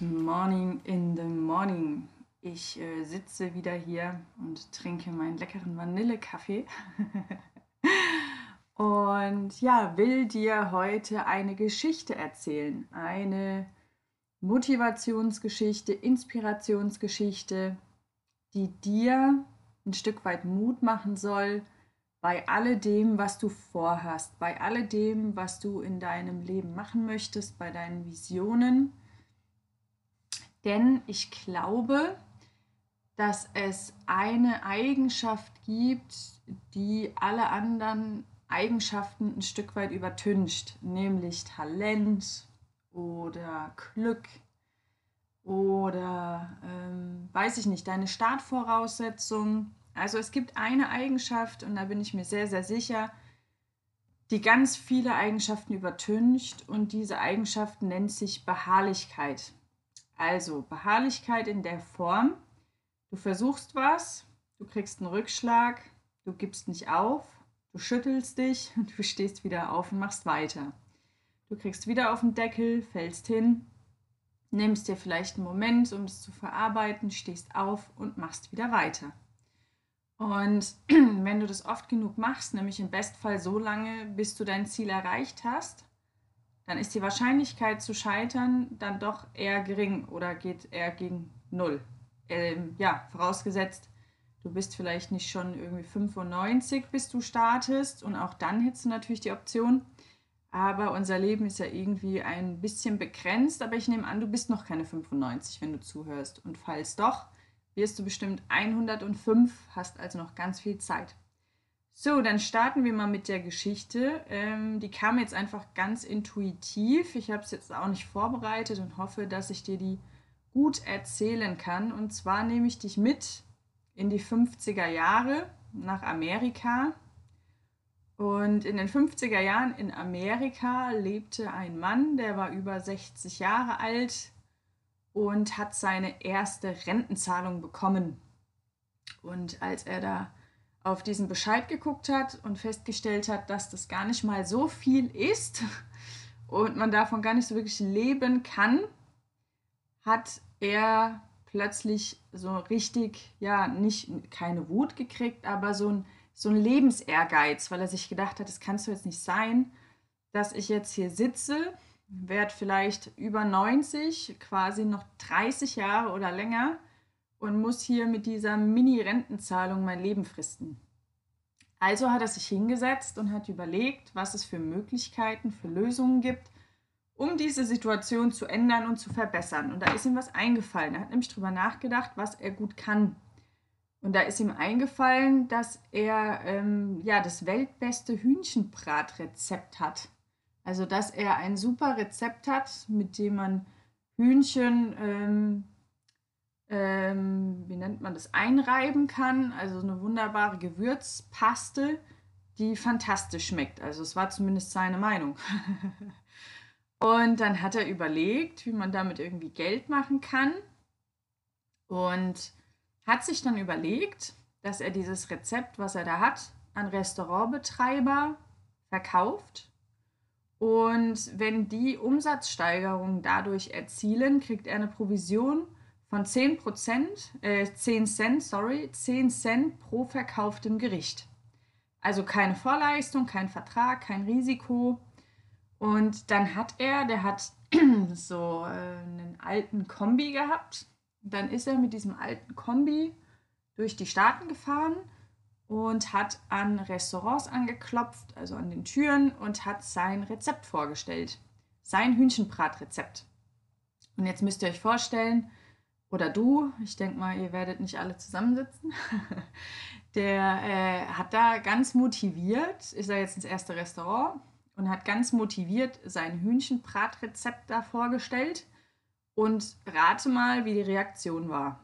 Morning in the morning. Ich äh, sitze wieder hier und trinke meinen leckeren Vanillekaffee. und ja, will dir heute eine Geschichte erzählen. Eine Motivationsgeschichte, Inspirationsgeschichte, die dir ein Stück weit Mut machen soll bei alledem, was du vorhast, bei alledem, was du in deinem Leben machen möchtest, bei deinen Visionen denn ich glaube, dass es eine Eigenschaft gibt, die alle anderen Eigenschaften ein Stück weit übertüncht, nämlich Talent oder Glück oder ähm, weiß ich nicht, deine Startvoraussetzung. Also es gibt eine Eigenschaft und da bin ich mir sehr, sehr sicher, die ganz viele Eigenschaften übertüncht und diese Eigenschaft nennt sich Beharrlichkeit. Also Beharrlichkeit in der Form, du versuchst was, du kriegst einen Rückschlag, du gibst nicht auf, du schüttelst dich und du stehst wieder auf und machst weiter. Du kriegst wieder auf den Deckel, fällst hin, nimmst dir vielleicht einen Moment, um es zu verarbeiten, stehst auf und machst wieder weiter. Und wenn du das oft genug machst, nämlich im Bestfall so lange, bis du dein Ziel erreicht hast, dann ist die Wahrscheinlichkeit zu scheitern dann doch eher gering oder geht eher gegen null. Ähm, ja, vorausgesetzt, du bist vielleicht nicht schon irgendwie 95, bis du startest und auch dann hättest du natürlich die Option. Aber unser Leben ist ja irgendwie ein bisschen begrenzt, aber ich nehme an, du bist noch keine 95, wenn du zuhörst. Und falls doch, wirst du bestimmt 105, hast also noch ganz viel Zeit. So, dann starten wir mal mit der Geschichte. Ähm, die kam jetzt einfach ganz intuitiv. Ich habe es jetzt auch nicht vorbereitet und hoffe, dass ich dir die gut erzählen kann. Und zwar nehme ich dich mit in die 50er Jahre nach Amerika. Und in den 50er Jahren in Amerika lebte ein Mann, der war über 60 Jahre alt und hat seine erste Rentenzahlung bekommen. Und als er da auf diesen Bescheid geguckt hat und festgestellt hat, dass das gar nicht mal so viel ist und man davon gar nicht so wirklich leben kann, hat er plötzlich so richtig, ja, nicht keine Wut gekriegt, aber so ein, so ein Lebensehrgeiz, weil er sich gedacht hat, es kann so jetzt nicht sein, dass ich jetzt hier sitze, werde vielleicht über 90, quasi noch 30 Jahre oder länger und muss hier mit dieser Mini-Rentenzahlung mein Leben fristen. Also hat er sich hingesetzt und hat überlegt, was es für Möglichkeiten, für Lösungen gibt, um diese Situation zu ändern und zu verbessern. Und da ist ihm was eingefallen. Er hat nämlich darüber nachgedacht, was er gut kann. Und da ist ihm eingefallen, dass er ähm, ja das weltbeste Hühnchenbratrezept hat. Also dass er ein super Rezept hat, mit dem man Hühnchen ähm, ähm, wie nennt man das, einreiben kann. Also eine wunderbare Gewürzpaste, die fantastisch schmeckt. Also es war zumindest seine Meinung. und dann hat er überlegt, wie man damit irgendwie Geld machen kann. Und hat sich dann überlegt, dass er dieses Rezept, was er da hat, an Restaurantbetreiber verkauft. Und wenn die Umsatzsteigerungen dadurch erzielen, kriegt er eine Provision von 10 äh, 10 Cent, sorry, 10 Cent pro verkauftem Gericht. Also keine Vorleistung, kein Vertrag, kein Risiko. Und dann hat er, der hat so äh, einen alten Kombi gehabt. Dann ist er mit diesem alten Kombi durch die Staaten gefahren und hat an Restaurants angeklopft, also an den Türen und hat sein Rezept vorgestellt. Sein Hühnchenbratrezept. Und jetzt müsst ihr euch vorstellen, oder du, ich denke mal, ihr werdet nicht alle zusammensitzen, der äh, hat da ganz motiviert, ist er jetzt ins erste Restaurant und hat ganz motiviert sein Hühnchenbratrezept da vorgestellt und rate mal, wie die Reaktion war.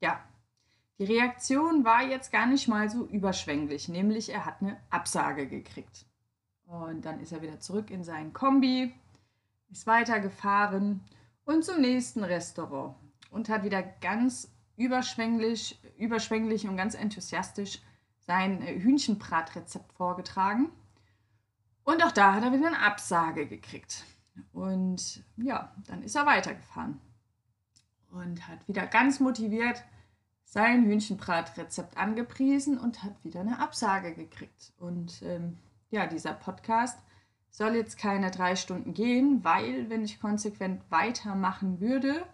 Ja, die Reaktion war jetzt gar nicht mal so überschwänglich, nämlich er hat eine Absage gekriegt. Und dann ist er wieder zurück in seinen Kombi, ist weitergefahren und zum nächsten Restaurant und hat wieder ganz überschwänglich, überschwänglich und ganz enthusiastisch sein äh, Hühnchenbratrezept vorgetragen. Und auch da hat er wieder eine Absage gekriegt. Und ja, dann ist er weitergefahren und hat wieder ganz motiviert sein Hühnchenbratrezept angepriesen und hat wieder eine Absage gekriegt. Und ähm, ja, dieser Podcast soll jetzt keine drei Stunden gehen, weil wenn ich konsequent weitermachen würde,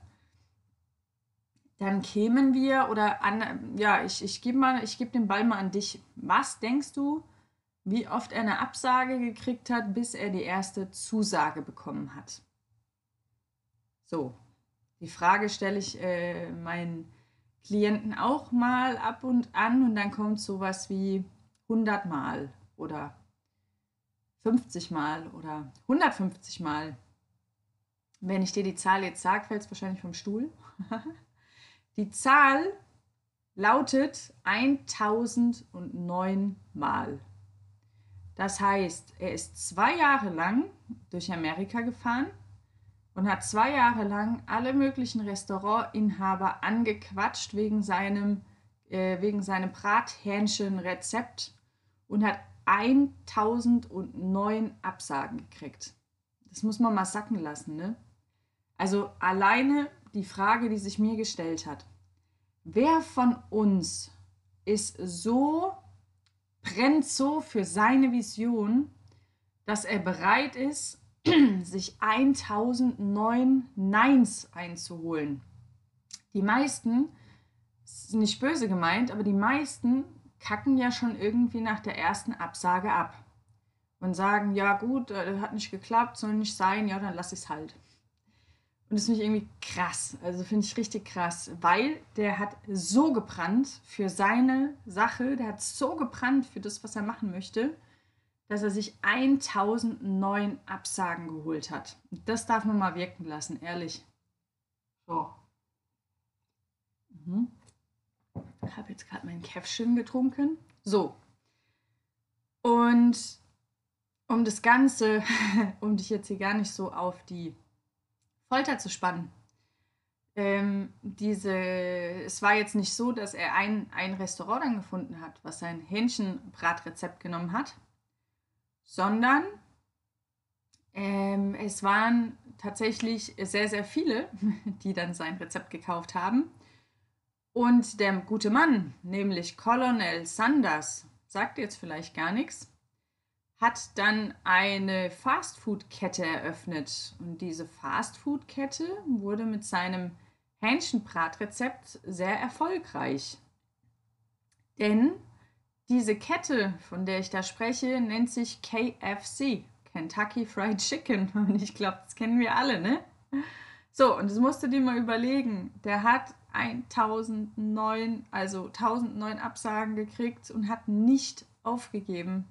dann kämen wir oder an, ja, ich, ich gebe mal, ich gebe den Ball mal an dich. Was denkst du, wie oft er eine Absage gekriegt hat, bis er die erste Zusage bekommen hat? So, die Frage stelle ich äh, meinen Klienten auch mal ab und an und dann kommt sowas wie 100 Mal oder 50 Mal oder 150 Mal. Wenn ich dir die Zahl jetzt sage, fällt es wahrscheinlich vom Stuhl. die Zahl lautet 1009 Mal. Das heißt, er ist zwei Jahre lang durch Amerika gefahren und hat zwei Jahre lang alle möglichen Restaurantinhaber angequatscht wegen seinem, äh, wegen seinem Brathähnchenrezept und hat 1009 Absagen gekriegt. Das muss man mal sacken lassen, ne? Also alleine die Frage, die sich mir gestellt hat. Wer von uns ist so, brennt so für seine Vision, dass er bereit ist, sich 1009 Neins einzuholen? Die meisten, ist nicht böse gemeint, aber die meisten kacken ja schon irgendwie nach der ersten Absage ab und sagen, ja gut, das äh, hat nicht geklappt, soll nicht sein, ja, dann lass ich es halt. Und das finde ich irgendwie krass, also finde ich richtig krass, weil der hat so gebrannt für seine Sache, der hat so gebrannt für das, was er machen möchte, dass er sich 1009 Absagen geholt hat. Und das darf man mal wirken lassen, ehrlich. So. Mhm. Ich habe jetzt gerade mein Käffchen getrunken. So. Und um das Ganze, um dich jetzt hier gar nicht so auf die Folter zu spannen. Ähm, diese, es war jetzt nicht so, dass er ein, ein Restaurant dann gefunden hat, was sein Hähnchenbratrezept genommen hat, sondern ähm, es waren tatsächlich sehr, sehr viele, die dann sein Rezept gekauft haben. Und der gute Mann, nämlich Colonel Sanders, sagt jetzt vielleicht gar nichts, hat dann eine Fastfood-Kette eröffnet. Und diese Fastfood-Kette wurde mit seinem Hähnchenbratrezept sehr erfolgreich. Denn diese Kette, von der ich da spreche, nennt sich KFC, Kentucky Fried Chicken. Und ich glaube, das kennen wir alle, ne? So, und das musst du dir mal überlegen. Der hat 1009, also 1009 Absagen gekriegt und hat nicht aufgegeben.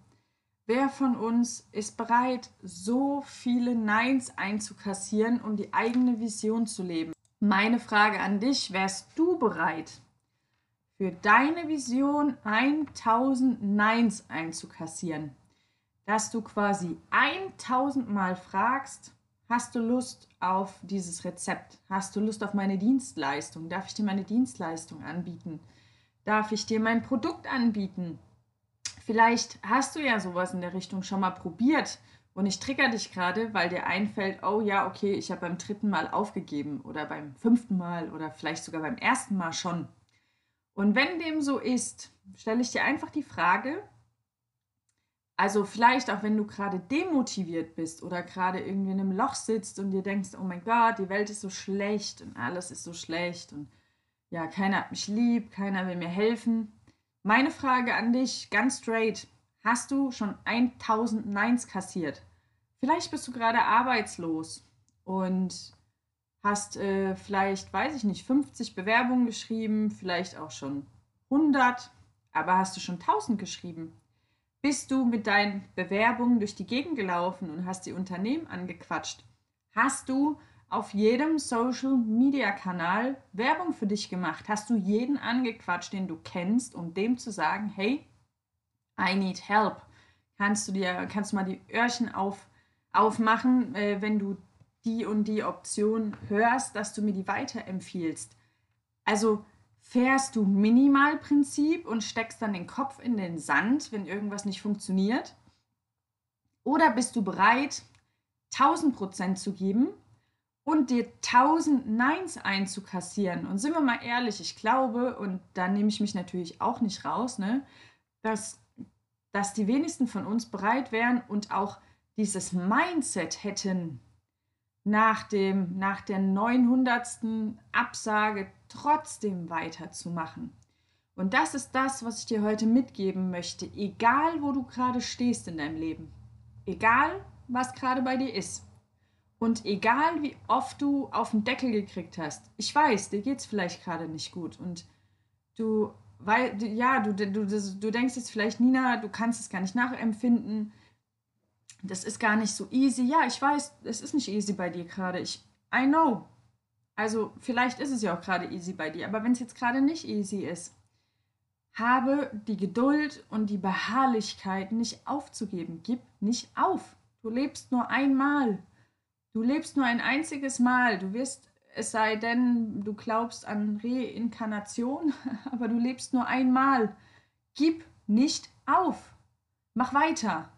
Wer von uns ist bereit, so viele Neins einzukassieren, um die eigene Vision zu leben? Meine Frage an dich, wärst du bereit, für deine Vision 1000 Neins einzukassieren? Dass du quasi 1000 Mal fragst, Hast du Lust auf dieses Rezept? Hast du Lust auf meine Dienstleistung? Darf ich dir meine Dienstleistung anbieten? Darf ich dir mein Produkt anbieten? Vielleicht hast du ja sowas in der Richtung schon mal probiert und ich trigger dich gerade, weil dir einfällt, oh ja, okay, ich habe beim dritten Mal aufgegeben oder beim fünften Mal oder vielleicht sogar beim ersten Mal schon. Und wenn dem so ist, stelle ich dir einfach die Frage, also vielleicht auch wenn du gerade demotiviert bist oder gerade irgendwie in einem Loch sitzt und dir denkst, oh mein Gott, die Welt ist so schlecht und alles ist so schlecht und ja, keiner hat mich lieb, keiner will mir helfen. Meine Frage an dich, ganz straight, hast du schon 1000 Neins kassiert? Vielleicht bist du gerade arbeitslos und hast äh, vielleicht, weiß ich nicht, 50 Bewerbungen geschrieben, vielleicht auch schon 100, aber hast du schon 1000 geschrieben? Bist du mit deinen Bewerbungen durch die Gegend gelaufen und hast die Unternehmen angequatscht? Hast du auf jedem Social Media Kanal Werbung für dich gemacht? Hast du jeden angequatscht, den du kennst, um dem zu sagen, hey, I need help? Kannst du dir, kannst du mal die Öhrchen auf, aufmachen, äh, wenn du die und die Option hörst, dass du mir die weiterempfiehlst? Also Fährst du Minimalprinzip und steckst dann den Kopf in den Sand, wenn irgendwas nicht funktioniert? Oder bist du bereit, 1000 Prozent zu geben und dir 1000 Neins einzukassieren. Und sind wir mal ehrlich, ich glaube, und da nehme ich mich natürlich auch nicht raus, ne, dass, dass die wenigsten von uns bereit wären und auch dieses Mindset hätten, nach, dem, nach der 900. Absage trotzdem weiterzumachen. Und das ist das, was ich dir heute mitgeben möchte, egal wo du gerade stehst in deinem Leben, egal was gerade bei dir ist und egal wie oft du auf den Deckel gekriegt hast. Ich weiß, dir geht es vielleicht gerade nicht gut und du, weil, ja, du, du, du denkst jetzt vielleicht, Nina, du kannst es gar nicht nachempfinden das ist gar nicht so easy. Ja, ich weiß, es ist nicht easy bei dir gerade. Ich, I know. Also vielleicht ist es ja auch gerade easy bei dir, aber wenn es jetzt gerade nicht easy ist, habe die Geduld und die Beharrlichkeit nicht aufzugeben. Gib nicht auf. Du lebst nur einmal. Du lebst nur ein einziges Mal. Du wirst, es sei denn, du glaubst an Reinkarnation, aber du lebst nur einmal. Gib nicht auf. Mach weiter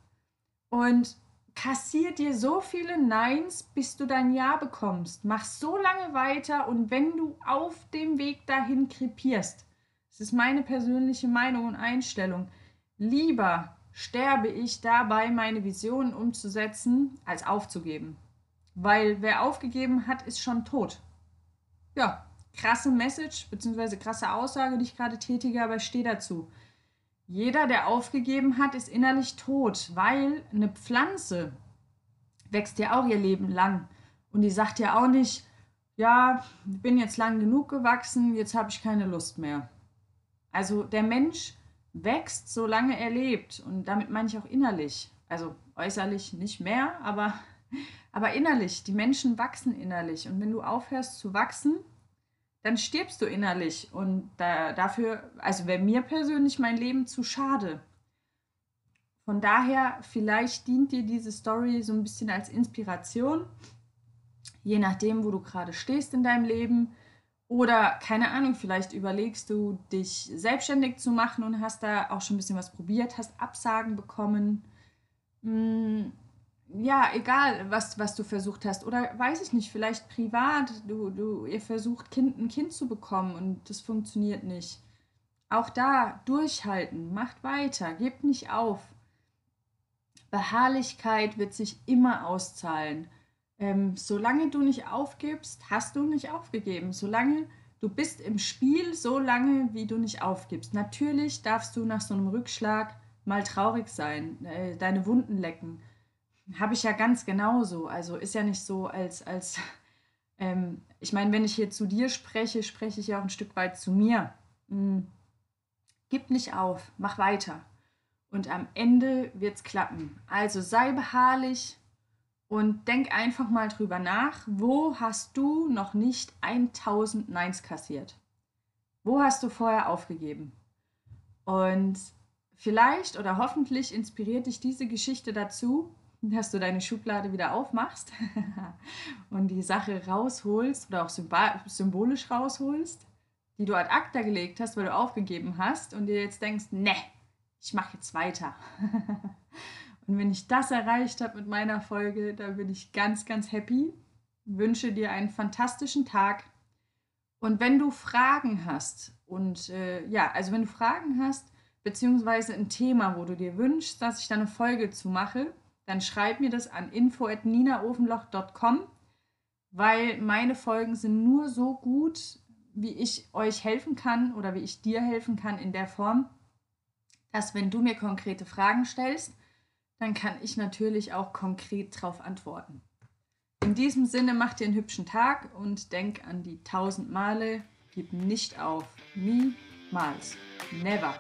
und kassier dir so viele Neins, bis du dein Ja bekommst. Mach so lange weiter und wenn du auf dem Weg dahin krepierst, das ist meine persönliche Meinung und Einstellung, lieber sterbe ich dabei, meine Visionen umzusetzen, als aufzugeben. Weil wer aufgegeben hat, ist schon tot. Ja, krasse Message, beziehungsweise krasse Aussage, die ich gerade tätige, aber ich stehe dazu. Jeder, der aufgegeben hat, ist innerlich tot, weil eine Pflanze wächst ja auch ihr Leben lang. Und die sagt ja auch nicht, ja, ich bin jetzt lang genug gewachsen, jetzt habe ich keine Lust mehr. Also der Mensch wächst, solange er lebt. Und damit meine ich auch innerlich. Also äußerlich nicht mehr, aber, aber innerlich. Die Menschen wachsen innerlich. Und wenn du aufhörst zu wachsen, dann stirbst du innerlich. Und da, dafür, also wäre mir persönlich mein Leben zu schade. Von daher, vielleicht dient dir diese Story so ein bisschen als Inspiration, je nachdem, wo du gerade stehst in deinem Leben. Oder keine Ahnung, vielleicht überlegst du, dich selbstständig zu machen und hast da auch schon ein bisschen was probiert, hast Absagen bekommen. Ja, egal, was, was du versucht hast. Oder weiß ich nicht, vielleicht privat, du, du, ihr versucht, kind, ein Kind zu bekommen und das funktioniert nicht. Auch da durchhalten, macht weiter, gebt nicht auf. Beharrlichkeit wird sich immer auszahlen. Ähm, solange du nicht aufgibst, hast du nicht aufgegeben. Solange du bist im Spiel, so lange wie du nicht aufgibst. Natürlich darfst du nach so einem Rückschlag mal traurig sein, äh, deine Wunden lecken habe ich ja ganz genauso. Also ist ja nicht so, als, als ähm, ich meine, wenn ich hier zu dir spreche, spreche ich ja auch ein Stück weit zu mir. Hm. Gib nicht auf, mach weiter. Und am Ende wird es klappen. Also sei beharrlich und denk einfach mal drüber nach, wo hast du noch nicht 1000 Neins kassiert? Wo hast du vorher aufgegeben? Und vielleicht oder hoffentlich inspiriert dich diese Geschichte dazu, dass du deine Schublade wieder aufmachst und die Sache rausholst oder auch symbolisch rausholst, die du ad acta gelegt hast, weil du aufgegeben hast und dir jetzt denkst, ne, ich mache jetzt weiter. und wenn ich das erreicht habe mit meiner Folge, dann bin ich ganz, ganz happy. Wünsche dir einen fantastischen Tag. Und wenn du Fragen hast und äh, ja, also wenn du Fragen hast, beziehungsweise ein Thema, wo du dir wünschst, dass ich da eine Folge zu mache, dann schreib mir das an info.ninaofenloch.com, weil meine Folgen sind nur so gut, wie ich euch helfen kann oder wie ich dir helfen kann in der Form, dass wenn du mir konkrete Fragen stellst, dann kann ich natürlich auch konkret darauf antworten. In diesem Sinne, mach dir einen hübschen Tag und denk an die tausend Male, gib nicht auf. Niemals. Never.